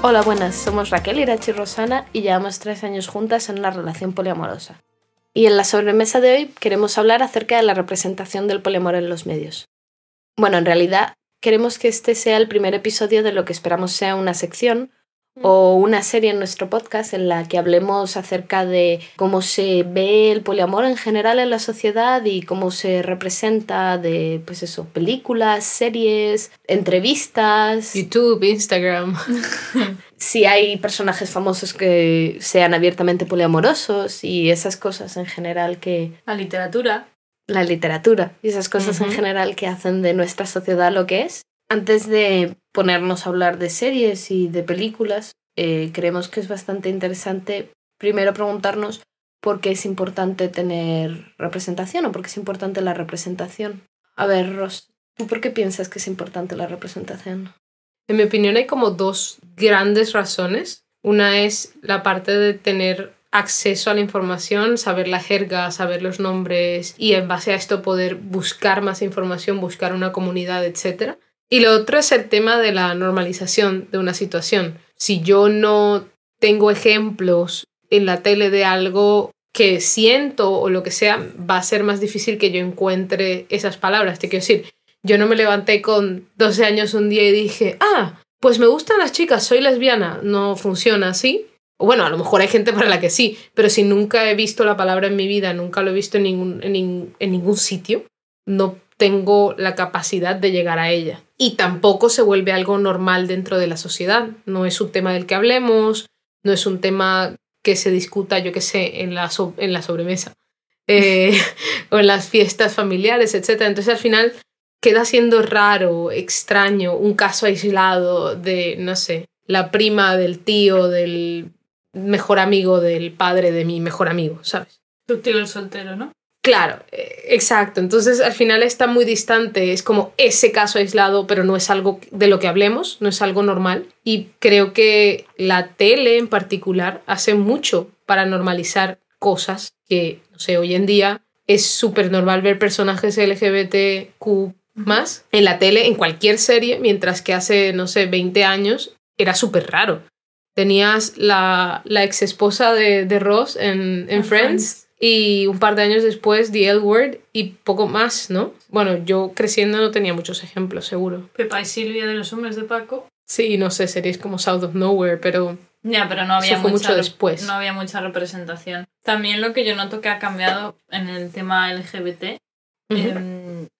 Hola, buenas, somos Raquel, Irachi y Rosana y llevamos tres años juntas en una relación poliamorosa. Y en la sobremesa de hoy queremos hablar acerca de la representación del poliamor en los medios. Bueno, en realidad queremos que este sea el primer episodio de lo que esperamos sea una sección o una serie en nuestro podcast en la que hablemos acerca de cómo se ve el poliamor en general en la sociedad y cómo se representa de, pues eso, películas, series, entrevistas. YouTube, Instagram. si hay personajes famosos que sean abiertamente poliamorosos y esas cosas en general que... La literatura. La literatura y esas cosas en general que hacen de nuestra sociedad lo que es. Antes de ponernos a hablar de series y de películas, eh, creemos que es bastante interesante primero preguntarnos por qué es importante tener representación o por qué es importante la representación. A ver, Ros, ¿tú por qué piensas que es importante la representación? En mi opinión hay como dos grandes razones. Una es la parte de tener acceso a la información, saber la jerga, saber los nombres y en base a esto poder buscar más información, buscar una comunidad, etc. Y lo otro es el tema de la normalización de una situación. Si yo no tengo ejemplos en la tele de algo que siento o lo que sea, va a ser más difícil que yo encuentre esas palabras. Te quiero decir, yo no me levanté con 12 años un día y dije, ah, pues me gustan las chicas, soy lesbiana. No funciona así. Bueno, a lo mejor hay gente para la que sí, pero si nunca he visto la palabra en mi vida, nunca lo he visto en ningún, en, ningún sitio, no tengo la capacidad de llegar a ella. Y tampoco se vuelve algo normal dentro de la sociedad. No es un tema del que hablemos, no es un tema que se discuta, yo qué sé, en la, en la sobremesa eh, o en las fiestas familiares, etc. Entonces al final queda siendo raro, extraño, un caso aislado de, no sé, la prima del tío, del mejor amigo del padre de mi mejor amigo, ¿sabes? Tu tío el soltero, ¿no? Claro, eh, exacto. Entonces al final está muy distante, es como ese caso aislado, pero no es algo de lo que hablemos, no es algo normal. Y creo que la tele en particular hace mucho para normalizar cosas que, no sé, hoy en día es súper normal ver personajes LGBTQ más en la tele, en cualquier serie, mientras que hace, no sé, 20 años era súper raro. Tenías la, la ex esposa de, de Ross en, en Friends y un par de años después The L Word y poco más, ¿no? Bueno, yo creciendo no tenía muchos ejemplos, seguro. Pepa y Silvia de los hombres de Paco. Sí, no sé, series como South of Nowhere, pero... Ya, pero no había mucho después. No había mucha representación. También lo que yo noto que ha cambiado en el tema LGBT,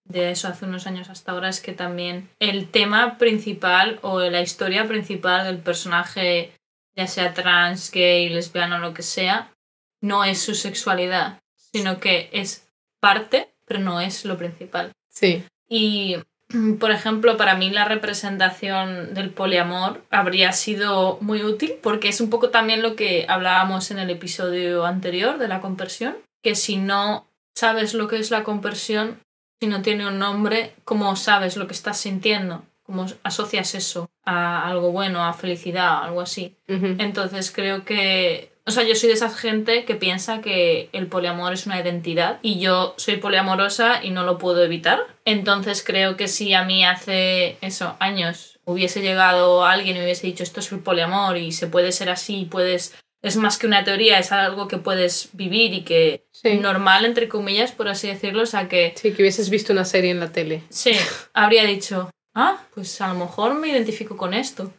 de eso hace unos años hasta ahora, es que también el tema principal o la historia principal del personaje, ya sea trans, gay, lesbiano, o lo que sea, no es su sexualidad, sino que es parte, pero no es lo principal. Sí. Y, por ejemplo, para mí la representación del poliamor habría sido muy útil porque es un poco también lo que hablábamos en el episodio anterior de la conversión, que si no sabes lo que es la conversión, si no tiene un nombre, ¿cómo sabes lo que estás sintiendo? ¿Cómo asocias eso a algo bueno, a felicidad, algo así? Entonces creo que o sea, yo soy de esa gente que piensa que el poliamor es una identidad y yo soy poliamorosa y no lo puedo evitar. Entonces creo que si a mí hace eso, años, hubiese llegado alguien y me hubiese dicho esto es el poliamor y se puede ser así, puedes es más que una teoría, es algo que puedes vivir y que es normal, entre comillas, por así decirlo, o sea que... Sí, que hubieses visto una serie en la tele. Sí, habría dicho, ah, pues a lo mejor me identifico con esto,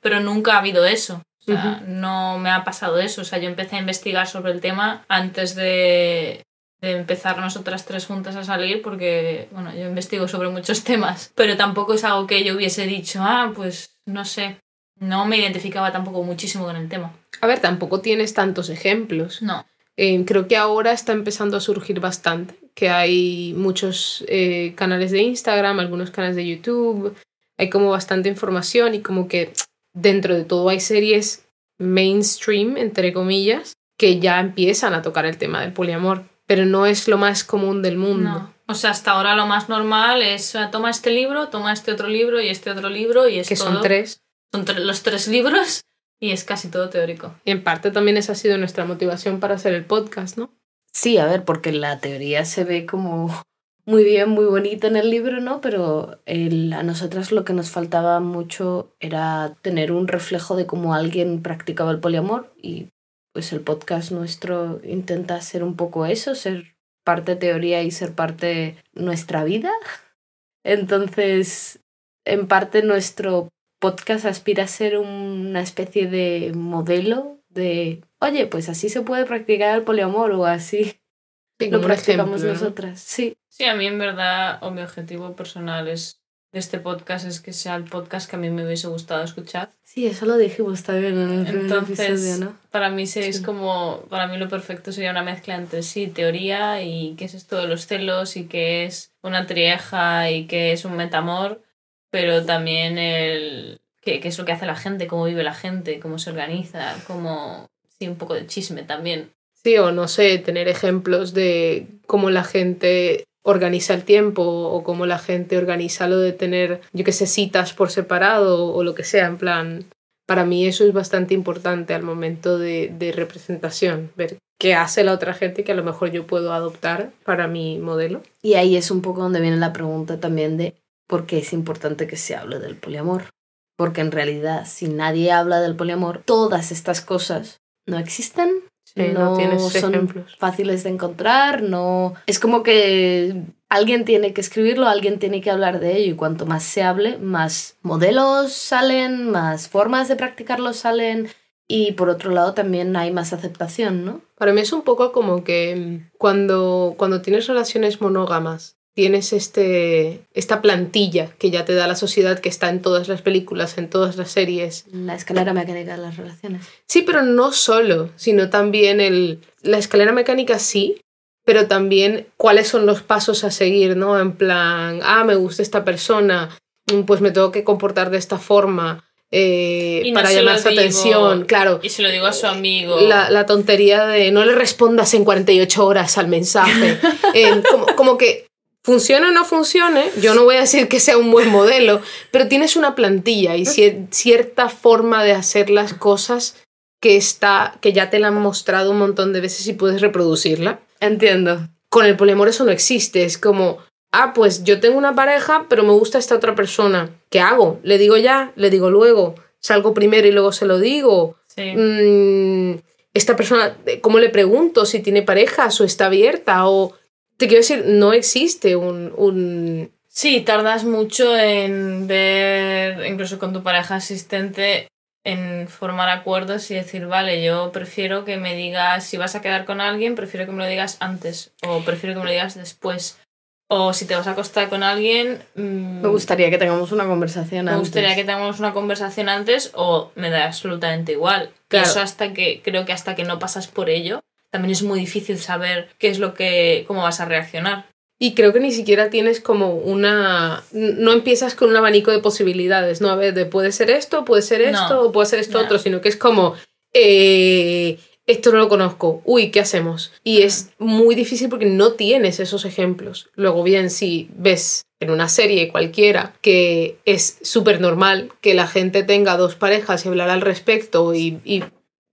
pero nunca ha habido eso. O sea, no me ha pasado eso. O sea, yo empecé a investigar sobre el tema antes de, de empezar nosotras tres juntas a salir porque, bueno, yo investigo sobre muchos temas, pero tampoco es algo que yo hubiese dicho, ah, pues no sé, no me identificaba tampoco muchísimo con el tema. A ver, tampoco tienes tantos ejemplos. No. Eh, creo que ahora está empezando a surgir bastante, que hay muchos eh, canales de Instagram, algunos canales de YouTube, hay como bastante información y como que dentro de todo hay series mainstream, entre comillas, que ya empiezan a tocar el tema del poliamor, pero no es lo más común del mundo. No. O sea, hasta ahora lo más normal es toma este libro, toma este otro libro y este otro libro y es que son todo- tres. son tre- los tres libros y es casi todo teórico. Y en parte también esa ha sido nuestra motivación para hacer el podcast, ¿no? Sí, a ver, porque la teoría se ve como muy bien, muy bonita en el libro, ¿no? Pero el- a nosotras lo que nos faltaba mucho era tener un reflejo de cómo alguien practicaba el poliamor y pues el podcast nuestro intenta ser un poco eso, ser parte teoría y ser parte nuestra vida. Entonces, en parte nuestro podcast aspira a ser una especie de modelo de, oye, pues así se puede practicar el poliamor o así Sí, lo practicamos ejemplo, ¿no? nosotras. Sí, Sí, a mí en verdad, o mi objetivo personal es de este podcast es que sea el podcast que a mí me hubiese gustado escuchar. sí, eso lo dijimos también en el primer Entonces, episodio, ¿no? para mí sí es como, para mí lo perfecto sería una mezcla entre sí, teoría y qué es esto de los celos y qué es una trieja y qué es un metamor, pero también el qué, qué es lo que hace la gente, cómo vive la gente, cómo se organiza, cómo, sí, un poco de chisme también. Sí, o no sé, tener ejemplos de cómo la gente organiza el tiempo o cómo la gente organiza lo de tener, yo que sé, citas por separado o lo que sea, en plan, para mí eso es bastante importante al momento de, de representación, ver qué hace la otra gente que a lo mejor yo puedo adoptar para mi modelo. Y ahí es un poco donde viene la pregunta también de por qué es importante que se hable del poliamor. Porque en realidad, si nadie habla del poliamor, todas estas cosas no existen, Sí, no, tienes son ejemplos. fáciles de encontrar, no... Es como que alguien tiene que escribirlo, alguien tiene que hablar de ello y cuanto más se hable, más modelos salen, más formas de practicarlo salen y por otro lado también hay más aceptación, ¿no? Para mí es un poco como que cuando, cuando tienes relaciones monógamas, tienes este, esta plantilla que ya te da la sociedad que está en todas las películas, en todas las series. La escalera mecánica de las relaciones. Sí, pero no solo, sino también el, la escalera mecánica sí, pero también cuáles son los pasos a seguir, ¿no? En plan, ah, me gusta esta persona, mm, pues me tengo que comportar de esta forma eh, Y no para llamar su digo. atención, claro. Y se lo digo a su amigo. La, la tontería de no le respondas en 48 horas al mensaje. Eh, como, como que funcione o no funcione, yo no voy a decir que sea un buen modelo, pero tienes una plantilla y cier- cierta forma de hacer las cosas que, está, que ya te la han mostrado un montón de veces y puedes reproducirla. Entiendo. Con el poliamor eso no existe, es como, ah, pues yo tengo una pareja, pero me gusta esta otra persona. ¿Qué hago? ¿Le digo ya? ¿Le digo luego? ¿Salgo primero y luego se lo digo? Sí. mm, esta persona, ¿cómo le pregunto si tiene parejas o está abierta? O te quiero decir, no existe un, un Sí, tardas mucho en ver, incluso con tu pareja asistente, en formar acuerdos y decir, vale, yo prefiero que me digas, si vas a quedar con alguien, prefiero que me lo digas antes o prefiero que me lo digas después. O si te vas a acostar con alguien, mm, Me gustaría que tengamos una conversación me antes. gustaría que tengamos una conversación antes o me da absolutamente igual. Claro. Eso hasta que, creo que hasta que no pasas por ello, también es muy difícil saber qué es lo que, cómo vas a reaccionar. Y creo que ni siquiera tienes como una... No empiezas con un abanico de posibilidades, ¿no? A ver, de puede ser esto, puede ser esto, No. o puede ser esto No. otro, sino que es como... eh, esto no lo conozco, uy, ¿qué hacemos? Y es muy difícil porque no tienes esos ejemplos. Luego bien, si ves en una serie cualquiera que es súper normal que la gente tenga dos parejas y hablar al respecto y, y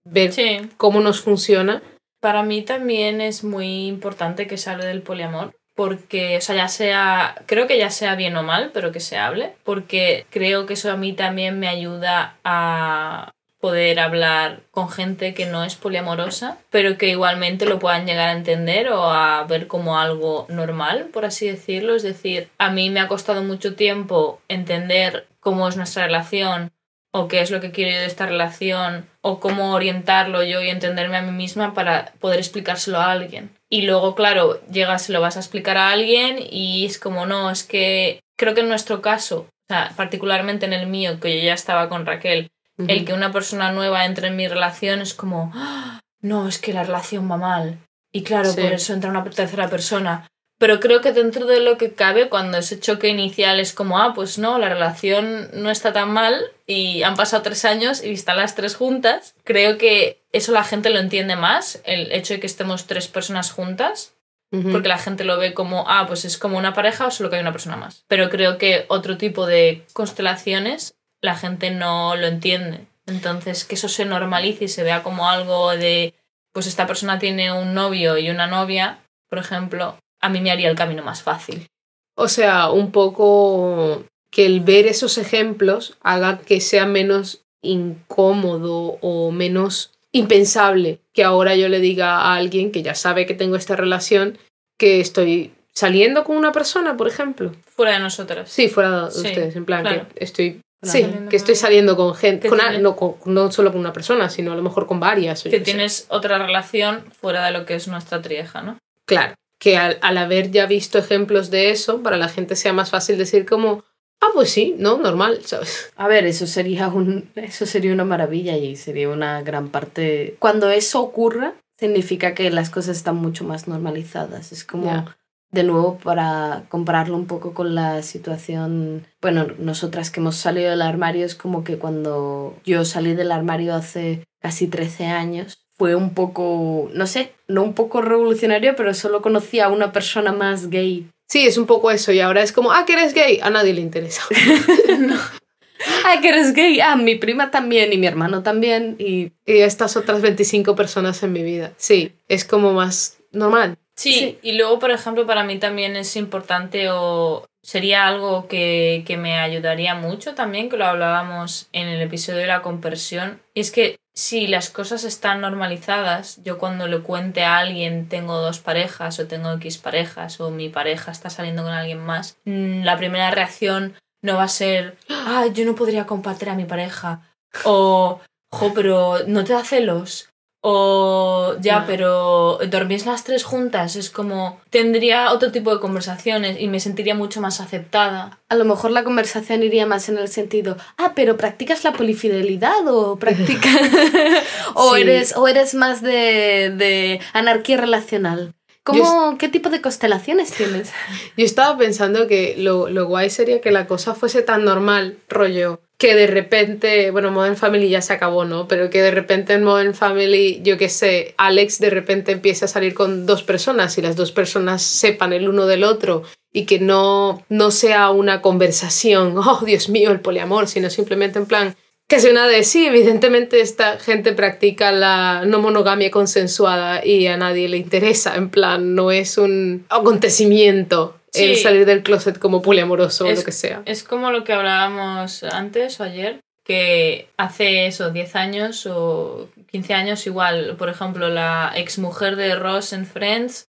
ver Sí. cómo nos funciona, Para mí también es muy importante que se hable del poliamor. Porque, o sea, ya sea, creo que ya sea bien o mal, pero que se hable. Porque creo que eso a mí también me ayuda a poder hablar con gente que no es poliamorosa, pero que igualmente lo puedan llegar a entender o a ver como algo normal, por así decirlo. Es decir, a mí me ha costado mucho tiempo entender cómo es nuestra relación o qué es lo que quiero yo de esta relación o cómo orientarlo yo y entenderme a mí misma para poder explicárselo a alguien. Y luego, claro, llegas, se lo vas a explicar a alguien y es como, no, es que creo que en nuestro caso, o sea, particularmente en el mío, que yo ya estaba con Raquel, el que una persona nueva entre en mi relación es como, "Ah, no, es que la relación va mal. Y claro, Sí. por eso entra una tercera persona. Pero creo que dentro de lo que cabe, cuando ese choque inicial es como, ah, pues no, la relación no está tan mal y han pasado tres años y están las tres juntas, creo que eso la gente lo entiende más, el hecho de que estemos tres personas juntas, Ujú. porque la gente lo ve como, ah, pues es como una pareja o solo que hay una persona más. Pero creo que otro tipo de constelaciones la gente no lo entiende. Entonces, que eso se normalice y se vea como algo de, pues esta persona tiene un novio y una novia, por ejemplo, a mí me haría el camino más fácil. O sea, un poco que el ver esos ejemplos haga que sea menos incómodo o menos impensable que ahora yo le diga a alguien que ya sabe que tengo esta relación que estoy saliendo con una persona, por ejemplo. Fuera de nosotras. Sí, fuera de Sí, ustedes, en plan claro. que estoy... Sí, Saliendo que estoy con- saliendo con gente, con a- no, con- no solo con una persona, sino a lo mejor con varias. Que sé. tienes otra relación fuera de lo que es nuestra trieja, ¿no? Claro, que al, al haber ya visto ejemplos de eso, para la gente sea más fácil decir como, ah, pues sí, no, normal, ¿sabes? A ver, eso sería, un, eso sería una maravilla y sería una gran parte... Cuando eso ocurra, significa que las cosas están mucho más normalizadas. Es como, de nuevo, para compararlo un poco con la situación... Bueno, nosotras que hemos salido del armario es como que cuando yo salí del armario hace casi 13 años, fue un poco, no sé, no un poco revolucionario, pero solo conocí a una persona más gay Sí, es un poco eso, y ahora es como, ah, que eres gay, a nadie le interesa. ¡Ay, que eres gay! Ah, mi prima también y mi hermano también. Y y estas otras 25 personas en mi vida. Sí, es como más normal. Sí, Sí. y luego, por ejemplo, para mí también es importante o sería algo que, que me ayudaría mucho también, que lo hablábamos en el episodio de la conversión, y es que si las cosas están normalizadas, yo cuando le cuente a alguien tengo dos parejas o tengo X parejas o mi pareja está saliendo con alguien más, mm, la primera reacción no va a ser, ah, yo no podría compartir a mi pareja, o, jo, pero no te da celos, o ya, No. pero dormís las tres juntas, es como, tendría otro tipo de conversaciones y me sentiría mucho más aceptada. a lo mejor la conversación iría más en el sentido, ah, pero ¿practicas la polifidelidad o practicas... o, Sí. eres, o eres más de, de anarquía relacional? ¿Cómo, ¿Qué tipo de constelaciones tienes? Yo estaba pensando que lo, lo guay sería que la cosa fuese tan normal, rollo, que de repente, bueno, Modern Family ya se acabó, ¿no? Pero que de repente en Modern Family, yo qué sé, Alex de repente empiece a salir con dos personas y las dos personas sepan el uno del otro y que no, no sea una conversación, oh Dios mío, el poliamor, sino simplemente en plan, que sea una de sí, evidentemente esta gente practica la no monogamia consensuada y a nadie le interesa, en plan, no es un acontecimiento el salir del closet como poliamoroso o lo que sea. Es como lo que hablábamos antes o ayer, que hace eso, 10 años o 15 años igual, por ejemplo, la exmujer de Ross en Friends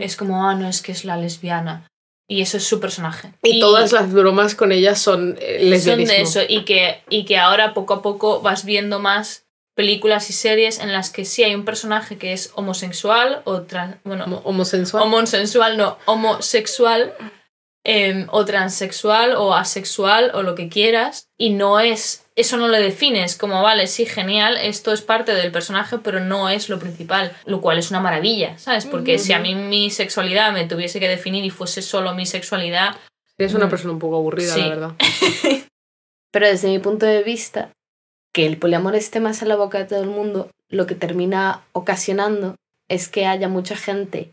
es como, ah, no, es que es la lesbiana. Y eso es su personaje. Y, todas las bromas con ella son eh, son lesbianismo. de eso y que, y que ahora poco a poco vas viendo más películas y series en las que sí hay un personaje que es homosexual o trans, bueno, Homo- Homosensual. homosexual, no, homosexual em, o transexual o asexual o lo que quieras y no es, eso no lo defines como, vale, sí, genial, esto es parte del personaje, pero no es lo principal, lo cual es una maravilla, ¿sabes? Porque si a mí mi sexualidad me tuviese que definir y fuese solo mi sexualidad, Eres una Mm. persona un poco aburrida, Sí. la verdad. Pero desde mi punto de vista, que el poliamor esté más en la boca de todo el mundo, lo que termina ocasionando es que haya mucha gente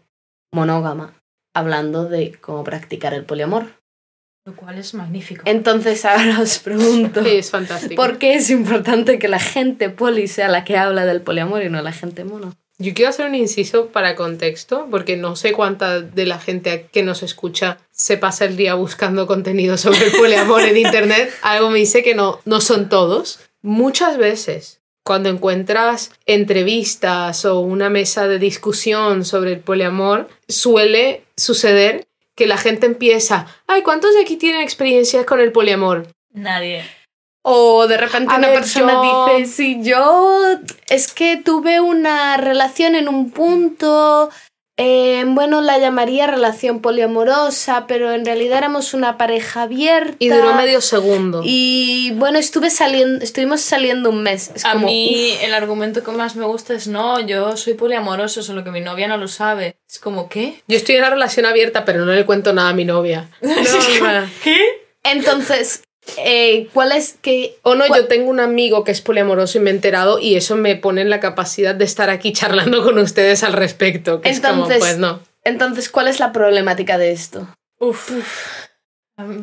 monógama hablando de cómo practicar el poliamor. lo cual es magnífico. Entonces ahora os pregunto, Sí, es fantástico. ¿por qué es importante que la gente poli sea la que habla del poliamor y no la gente mono? Yo quiero hacer un inciso para contexto, porque no sé cuánta de la gente que nos escucha se pasa el día buscando contenido sobre el poliamor en internet. Algo me dice que no, no son todos. Muchas veces, cuando encuentras entrevistas o una mesa de discusión sobre el poliamor, suele suceder que la gente empieza, ay, ¿cuántos de aquí tienen experiencias con el poliamor? Nadie. O de repente A una ver, persona yo- dice, sí, yo es que tuve una relación en un punto Eh, bueno, la llamaría relación poliamorosa, pero en realidad éramos una pareja abierta. Y duró medio segundo. Y bueno, estuve saliendo, estuvimos saliendo un mes. Es a como, mí el argumento que más me gusta es no, yo soy poliamoroso, solo que mi novia no lo sabe. Es como, ¿qué? Yo estoy en una relación abierta, pero no le cuento nada a mi novia. No, no. ¿Qué? Entonces, eh, ¿cuál es que... O no, cuál- yo tengo un amigo que es poliamoroso y me he enterado y eso me pone en la capacidad de estar aquí charlando con ustedes al respecto. Que es como, Entonces- pues no. Entonces, ¿cuál es la problemática de esto? Uf.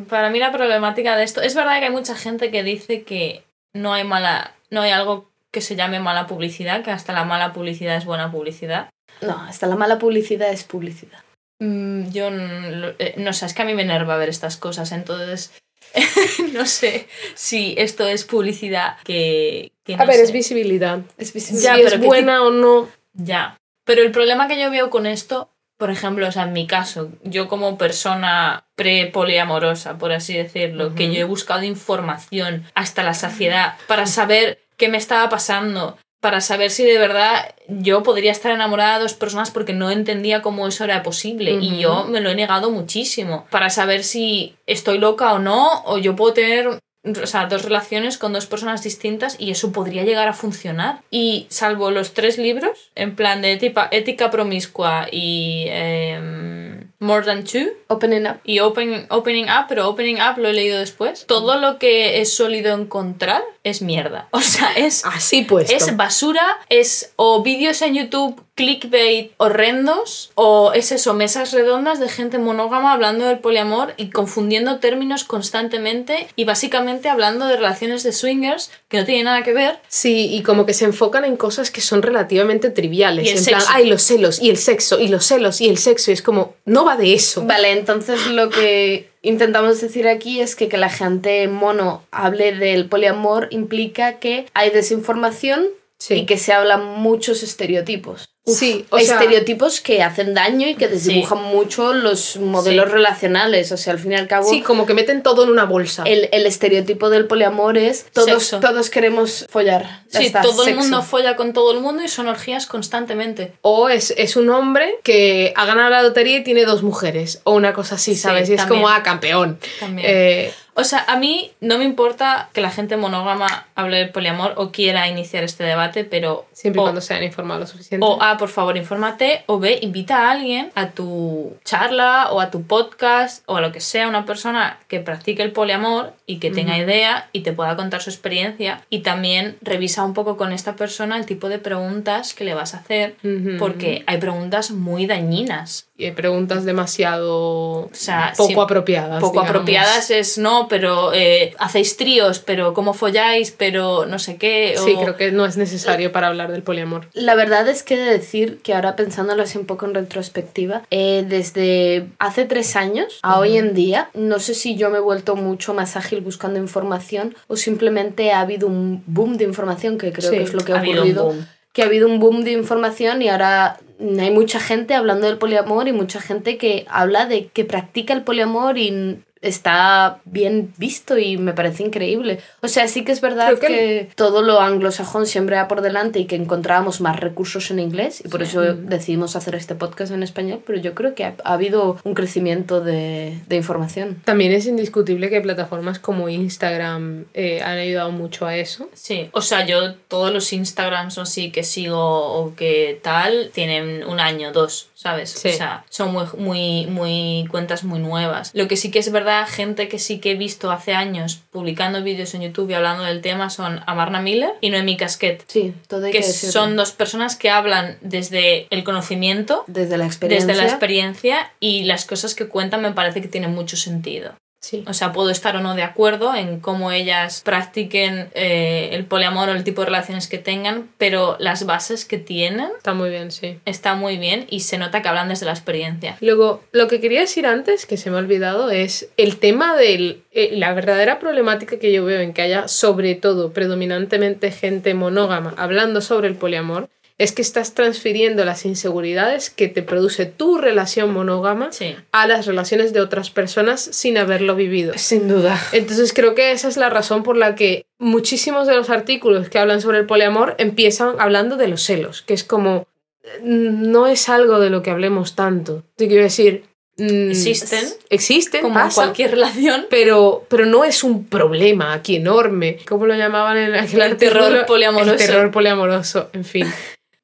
Para mí la problemática de esto es verdad que hay mucha gente que dice que no hay mala, no hay algo que se llame mala publicidad, que hasta la mala publicidad es buena publicidad. No, hasta la mala publicidad es publicidad. Mm, Yo no, eh, no sé, es que a mí me enerva ver estas cosas, entonces no sé si esto es publicidad que, que A ver, sé. es visibilidad. Es Si visible. Ya, es pero ¿qué buena o no. Ya. Pero el problema que yo veo con esto, por ejemplo, o sea, en mi caso, yo como persona pre-poliamorosa, por así decirlo, que yo he buscado información hasta la saciedad para saber qué me estaba pasando, para saber si de verdad yo podría estar enamorada de dos personas porque no entendía cómo eso era posible y yo me lo he negado muchísimo, para saber si estoy loca o no, o yo puedo tener o sea, dos relaciones con dos personas distintas y eso podría llegar a funcionar. Y salvo los tres libros, en plan de ética, ética promiscua y em, More Than Two Opening up. y open, Opening Up, pero Opening Up lo he leído después, todo lo que es sólido encontrar es mierda. O sea, es... Así pues. Es basura, es o vídeos en YouTube clickbait horrendos, o es eso, mesas redondas de gente monógama hablando del poliamor y confundiendo términos constantemente y básicamente hablando de relaciones de swingers que no tienen nada que ver. Sí, y como que se enfocan en cosas que son relativamente triviales. Y el en plan, sexo. ay, los celos, y el sexo, y los celos, y el sexo. Y es como, no va de eso. Vale, entonces lo que intentamos decir aquí es que que la gente mono hable del poliamor implica que hay desinformación Sí. y que se hablan muchos estereotipos. Sí, o sea, estereotipos que hacen daño y que desdibujan mucho los modelos Sí. relacionales. O sea, al fin y al cabo, sí, como que meten todo en una bolsa. el, el estereotipo del poliamor es todos, Sexo. todos queremos follar. Sí, está, todo el mundo folla con todo el mundo y son orgías constantemente. O es, es un hombre que ha ganado la lotería y tiene dos mujeres. O una cosa así, Sí, ¿sabes? Y es también. como, ah, campeón. También. Eh, O sea, a mí no me importa que la gente monógama hable del poliamor o quiera iniciar este debate, pero... siempre y o- cuando se hayan informado lo suficiente. O A, por favor, infórmate, o B, invita a alguien a tu charla o a tu podcast o a lo que sea, una persona que practique el poliamor y que tenga idea y te pueda contar su experiencia. Y también revisa un poco con esta persona el tipo de preguntas que le vas a hacer, Ujú. porque hay preguntas muy dañinas. Y preguntas demasiado sea, poco sí, apropiadas. Poco digamos. apropiadas es no, pero eh, hacéis tríos, pero cómo folláis, pero no sé qué. Sí, creo que no es necesario para hablar del poliamor. La verdad es que he de decir que ahora pensándolo así un poco en retrospectiva, eh, desde hace tres años a hoy en día, no sé si yo me he vuelto mucho más ágil buscando información o simplemente ha habido un boom de información que creo Sí, que es lo que ha ha habido un ocurrido. boom. Que ha habido un boom de información y ahora hay mucha gente hablando del poliamor y mucha gente que habla de que practica el poliamor y está bien visto y me parece increíble. O sea, sí que es verdad que, que- todo lo anglosajón siempre va por delante y que encontrábamos más recursos en inglés y por eso decidimos hacer este podcast en español, pero yo creo que ha, ha habido un crecimiento de, de información. También es indiscutible que plataformas como Instagram eh, han ayudado mucho a eso. Sí, o sea, yo todos los Instagrams o sí que sigo o que tal tienen un año, dos, ¿sabes? Sí. O sea, son muy, muy, muy cuentas muy nuevas. Lo que sí que es verdad, gente que sí que he visto hace años publicando vídeos en YouTube y hablando del tema son Amarna Miller y Noemi Casquet. Sí, todo hay que, Que son dos personas que hablan desde el conocimiento, desde la experiencia. desde la experiencia y las cosas que cuentan me parece que tienen mucho sentido. Sí. O sea, puedo estar o no de acuerdo en cómo ellas practiquen eh, el poliamor o el tipo de relaciones que tengan, pero las bases que tienen Está muy bien, sí. está muy bien y se nota que hablan desde la experiencia. Luego, lo que quería decir antes, que se me ha olvidado, es el tema de la verdadera problemática que yo veo en que haya, sobre todo, predominantemente gente monógama hablando sobre el poliamor, es que estás transfiriendo las inseguridades que te produce tu relación monógama Sí. a las relaciones de otras personas sin haberlo vivido. Sin duda. Entonces creo que esa es la razón por la que muchísimos de los artículos que hablan sobre el poliamor empiezan hablando de los celos, que es como no es algo de lo que hablemos tanto. Te quiero decir, mm, Existen. Existen, Como pasa, cualquier relación. pero, pero no es un problema aquí enorme. ¿Cómo lo llamaban en aquel El artículo? terror poliamoroso. El terror poliamoroso, en fin.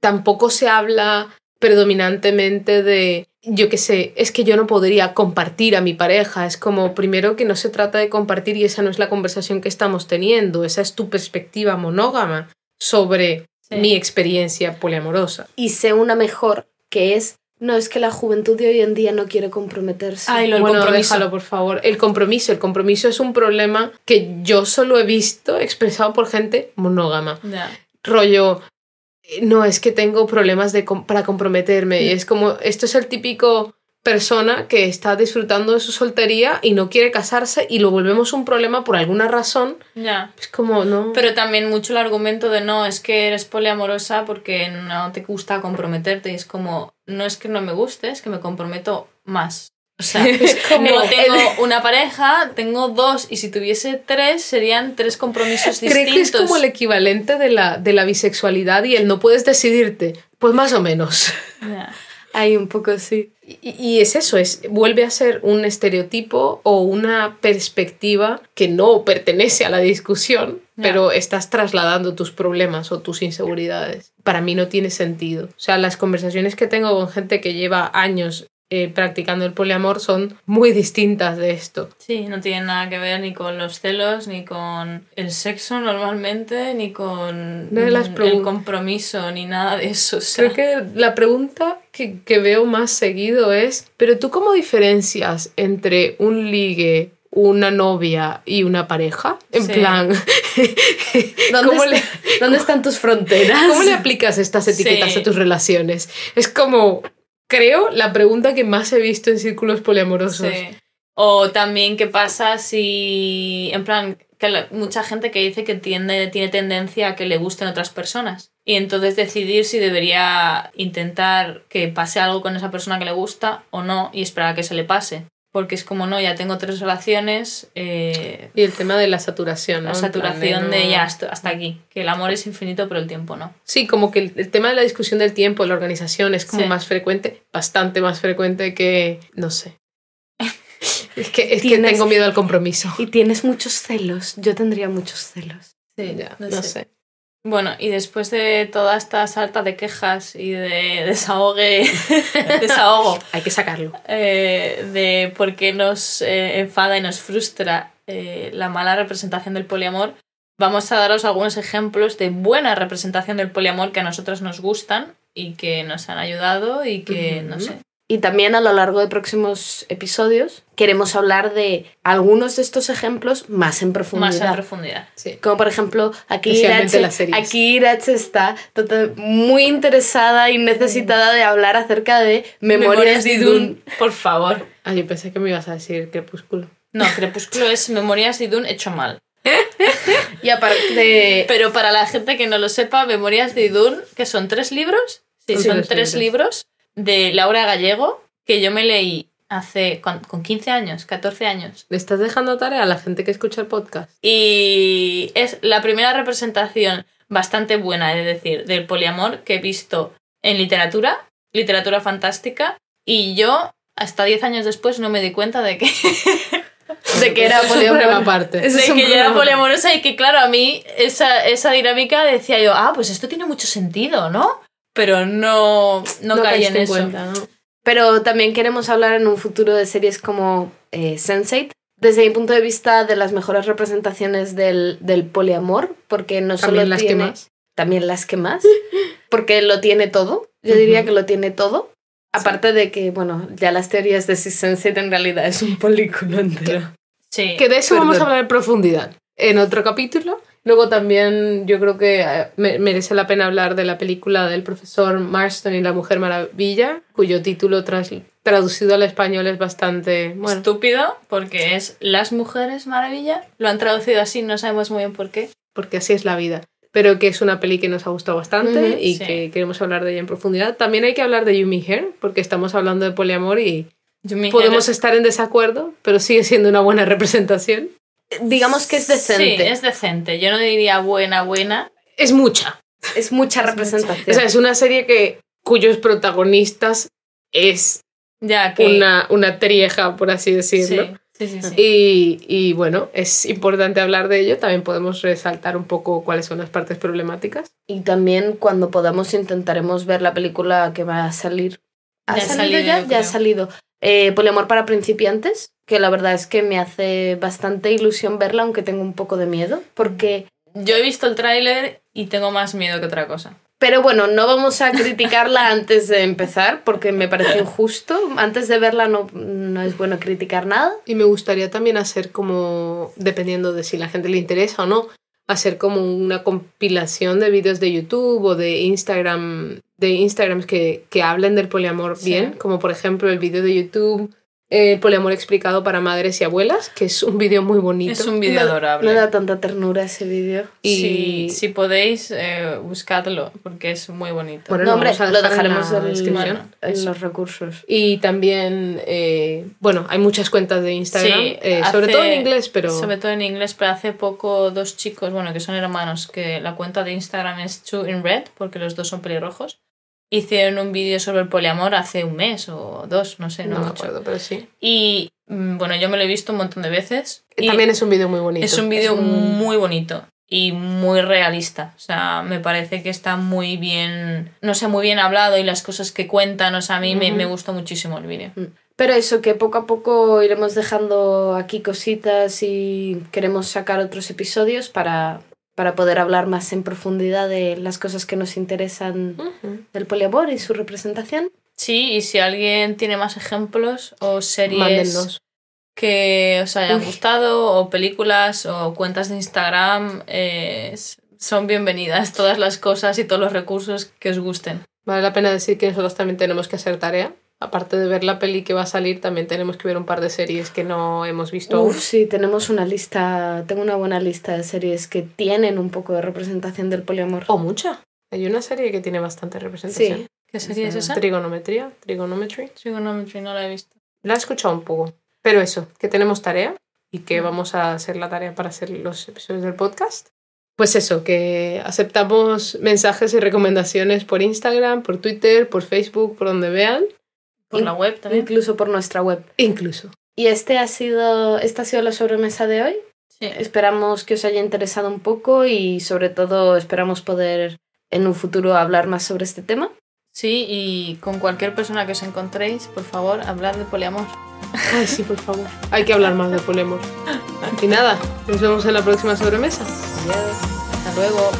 Tampoco se habla predominantemente de, yo qué sé, es que yo no podría compartir a mi pareja. Es como, primero, que no se trata de compartir y esa no es la conversación que estamos teniendo. Esa es tu perspectiva monógama sobre Sí. mi experiencia poliamorosa. Y sé una mejor, que es, no, es que la juventud de hoy en día no quiere comprometerse. Ay, lo bueno, compromiso. déjalo, por favor. El compromiso. El compromiso es un problema que yo solo he visto expresado por gente monógama. Rollo, no, es que tengo problemas de com- para comprometerme. Y es como, esto es el típico persona que está disfrutando de su soltería y no quiere casarse y lo volvemos un problema por alguna razón. Ya. Es como, no. Pero también mucho el argumento de no, es que eres poliamorosa porque no te gusta comprometerte. Y es como, no es que no me guste, es que me comprometo más. O sea, Es como no tengo una pareja, tengo dos, y si tuviese tres, serían tres compromisos Creo distintos. que es como el equivalente de la, de la bisexualidad y el no puedes decidirte. Pues más o menos. Hay un poco sí. Y, y es eso, es, vuelve a ser un estereotipo o una perspectiva que no pertenece a la discusión, pero estás trasladando tus problemas o tus inseguridades. Para mí no tiene sentido. O sea, las conversaciones que tengo con gente que lleva años eh, practicando el poliamor son muy distintas de esto. Sí, no tiene nada que ver ni con los celos, ni con el sexo normalmente, ni con las el compromiso, ni nada de eso. o sea. Creo que la pregunta que, que veo más seguido es, pero tú cómo diferencias entre un ligue, una novia y una pareja? En Sí. plan, ¿Dónde, ¿Cómo está- le- ¿Dónde están tus fronteras? ¿cómo le aplicas estas etiquetas Sí. a tus relaciones? Es como, creo, la pregunta que más he visto en círculos poliamorosos. Sí. O también qué pasa si, en plan, que mucha gente que dice que tiende, tiene tendencia a que le gusten otras personas. Y entonces decidir si debería intentar que pase algo con esa persona que le gusta o no y esperar a que se le pase. Porque es como, no, ya tengo tres relaciones, eh, Y el tema de la saturación, ¿no? la saturación no- de ya hasta, aquí. Que el amor es infinito, pero el tiempo no. Sí, como que el, el tema de la discusión del tiempo, la organización es como Sí. más frecuente, bastante más frecuente que, no sé. Es que, es que tengo miedo al compromiso. Y tienes muchos celos. Yo tendría muchos celos. Sí, Ya, no no sé. sé. Bueno, y después de toda esta salta de quejas y de desahogue, desahogo, Hay que sacarlo. eh, de por qué nos eh, enfada y nos frustra eh, la mala representación del poliamor, vamos a daros algunos ejemplos de buena representación del poliamor que a nosotros nos gustan y que nos han ayudado y que, no sé. Y también a lo largo de próximos episodios queremos hablar de algunos de estos ejemplos más en profundidad. Más en profundidad. Sí. Como por ejemplo, aquí Irache está total- muy interesada y necesitada de hablar acerca de Memorias, de Idun. Por favor. Ah, yo pensé que me ibas a decir Crepúsculo. No, Crepúsculo es Memorias de Idun hecho mal. Y aparte de... Pero para la gente que no lo sepa, Memorias de Idun, que son tres libros, sí, Son son tres tres libros de Laura Gallego, que yo me leí hace con, con 15 años, 14 años. ¿Le estás dejando tarea a la gente que escucha el podcast? Y es la primera representación bastante buena, es decir, del poliamor que he visto en literatura, literatura fantástica, y yo hasta 10 años después no me di cuenta de que, de que era Eso es un problema poliamor. aparte. Ese de que yo era poliamorosa y que, claro, a mí esa, esa dinámica decía yo, ah, pues esto tiene mucho sentido, ¿no? Pero no, no, caí en eso. cuenta, ¿no? Pero también queremos hablar en un futuro de series como eh, Sense8, desde mi punto de vista de las mejores representaciones del, del poliamor, porque no solo También las que tiene... más. También las que más, porque lo tiene todo, yo diría que lo tiene todo. Aparte de que, bueno, ya las teorías de si Sense8 en realidad es un película entero. Sí. Que de eso vamos a hablar en profundidad en otro capítulo. Luego también yo creo que eh, me- merece la pena hablar de la película del profesor Marston y la Mujer Maravilla, cuyo título traducido al español es bastante... Bueno, Estúpido, porque es Las Mujeres Maravilla. Lo han traducido así, no sabemos muy bien por qué. porque así es la vida. Pero que es una peli que nos ha gustado bastante Ujú, y sí. que queremos hablar de ella en profundidad. También hay que hablar de Yumi Hair, porque estamos hablando de poliamor y Yumi podemos estar en desacuerdo, pero sigue siendo una buena representación. Digamos que es decente, Sí, es decente. Yo no diría buena, buena. Es mucha. es mucha representación. O sea, es una serie que cuyos protagonistas es Ya que. una, una trieja, por así decirlo. Sí, sí, sí. sí. Y, y bueno, es importante hablar de ello. También podemos resaltar un poco cuáles son las partes problemáticas. Y también cuando podamos intentaremos ver la película que va a salir. ¿Ha Ya ha salido, salido, ya? Ya ha salido. Eh, Poliamor para principiantes, que la verdad es que me hace bastante ilusión verla, aunque tengo un poco de miedo, porque... Yo he visto el tráiler y tengo más miedo que otra cosa. Pero bueno, no vamos a criticarla antes de empezar, porque me parece injusto. Antes de verla no, no es bueno criticar nada. Y me gustaría también hacer como, dependiendo de si la gente le interesa o no, hacer como una compilación de vídeos de YouTube o de Instagram, de Instagrams que, que hablen del poliamor Sí. bien, como por ejemplo el vídeo de YouTube eh, Poliamor explicado para madres y abuelas, que es un vídeo muy bonito. Es un vídeo adorable. Me da tanta ternura ese vídeo. Y Si, si podéis, eh, buscadlo, porque es muy bonito. Bueno, No, lo hombre, lo dejar en dejaremos la descripción. Bueno, en los recursos. Y también, eh, bueno, hay muchas cuentas de Instagram, Sí, eh, sobre todo en inglés, pero Sobre todo en inglés, pero hace poco dos chicos, bueno, que son hermanos, que la cuenta de Instagram es Two in Red, porque los dos son pelirrojos, hicieron un vídeo sobre el poliamor hace un mes o dos, no sé, no, no me mucho. acuerdo, pero sí. Y mm, bueno, yo me lo he visto un montón de veces. y También es un vídeo muy bonito. es un vídeo un- muy bonito y muy realista. O sea, me parece que está muy bien, no sé, muy bien hablado y las cosas que cuentan, o sea, a mí me, me gustó muchísimo el vídeo. Pero eso, que poco a poco iremos dejando aquí cositas y queremos sacar otros episodios para, para poder hablar más en profundidad de las cosas que nos interesan del poliamor y su representación. Sí, y si alguien tiene más ejemplos o series que os hayan Uy. gustado, o películas, o cuentas de Instagram, eh, son bienvenidas todas las cosas y todos los recursos que os gusten. Vale la pena decir que nosotros también tenemos que hacer tarea. Aparte de ver la peli que va a salir, también tenemos que ver un par de series que no hemos visto aún. Uf, sí, tenemos una lista, tengo una buena lista de series que tienen un poco de representación del poliamor. O mucha. Hay una serie que tiene bastante representación. Sí. ¿Qué serie es esa? Trigonometría, Trigonometry. Trigonometry, no la he visto. La he escuchado un poco. Pero eso, que tenemos tarea y que vamos a hacer la tarea para hacer los episodios del podcast. Pues eso, que aceptamos mensajes y recomendaciones por Instagram, por Twitter, por Facebook, por donde vean, Por la web también. Incluso por nuestra web. incluso. Y este ha sido, esta ha sido la sobremesa de hoy. Sí. Esperamos que os haya interesado un poco y sobre todo esperamos poder en un futuro hablar más sobre este tema. Sí, y con cualquier persona que os encontréis, por favor, hablad de poliamor. Ay, sí, por favor. Hay que hablar más de poliamor. Y nada, nos vemos en la próxima sobremesa. Hasta luego.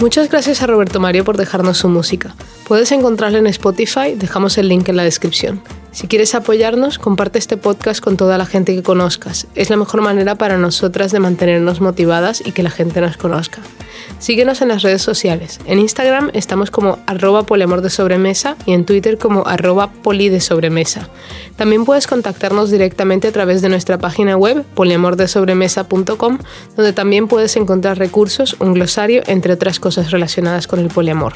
Muchas gracias a Roberto Mario por dejarnos su música. Puedes encontrarla en Spotify, dejamos el link en la descripción. Si quieres apoyarnos, comparte este podcast con toda la gente que conozcas. Es la mejor manera para nosotras de mantenernos motivadas y que la gente nos conozca. Síguenos en las redes sociales. En Instagram estamos como arroba poliamor de sobremesa y en Twitter como arroba poli de sobremesa. También puedes contactarnos directamente a través de nuestra página web poliamordesobremesa.com donde también puedes encontrar recursos, un glosario, entre otras cosas relacionadas con el poliamor.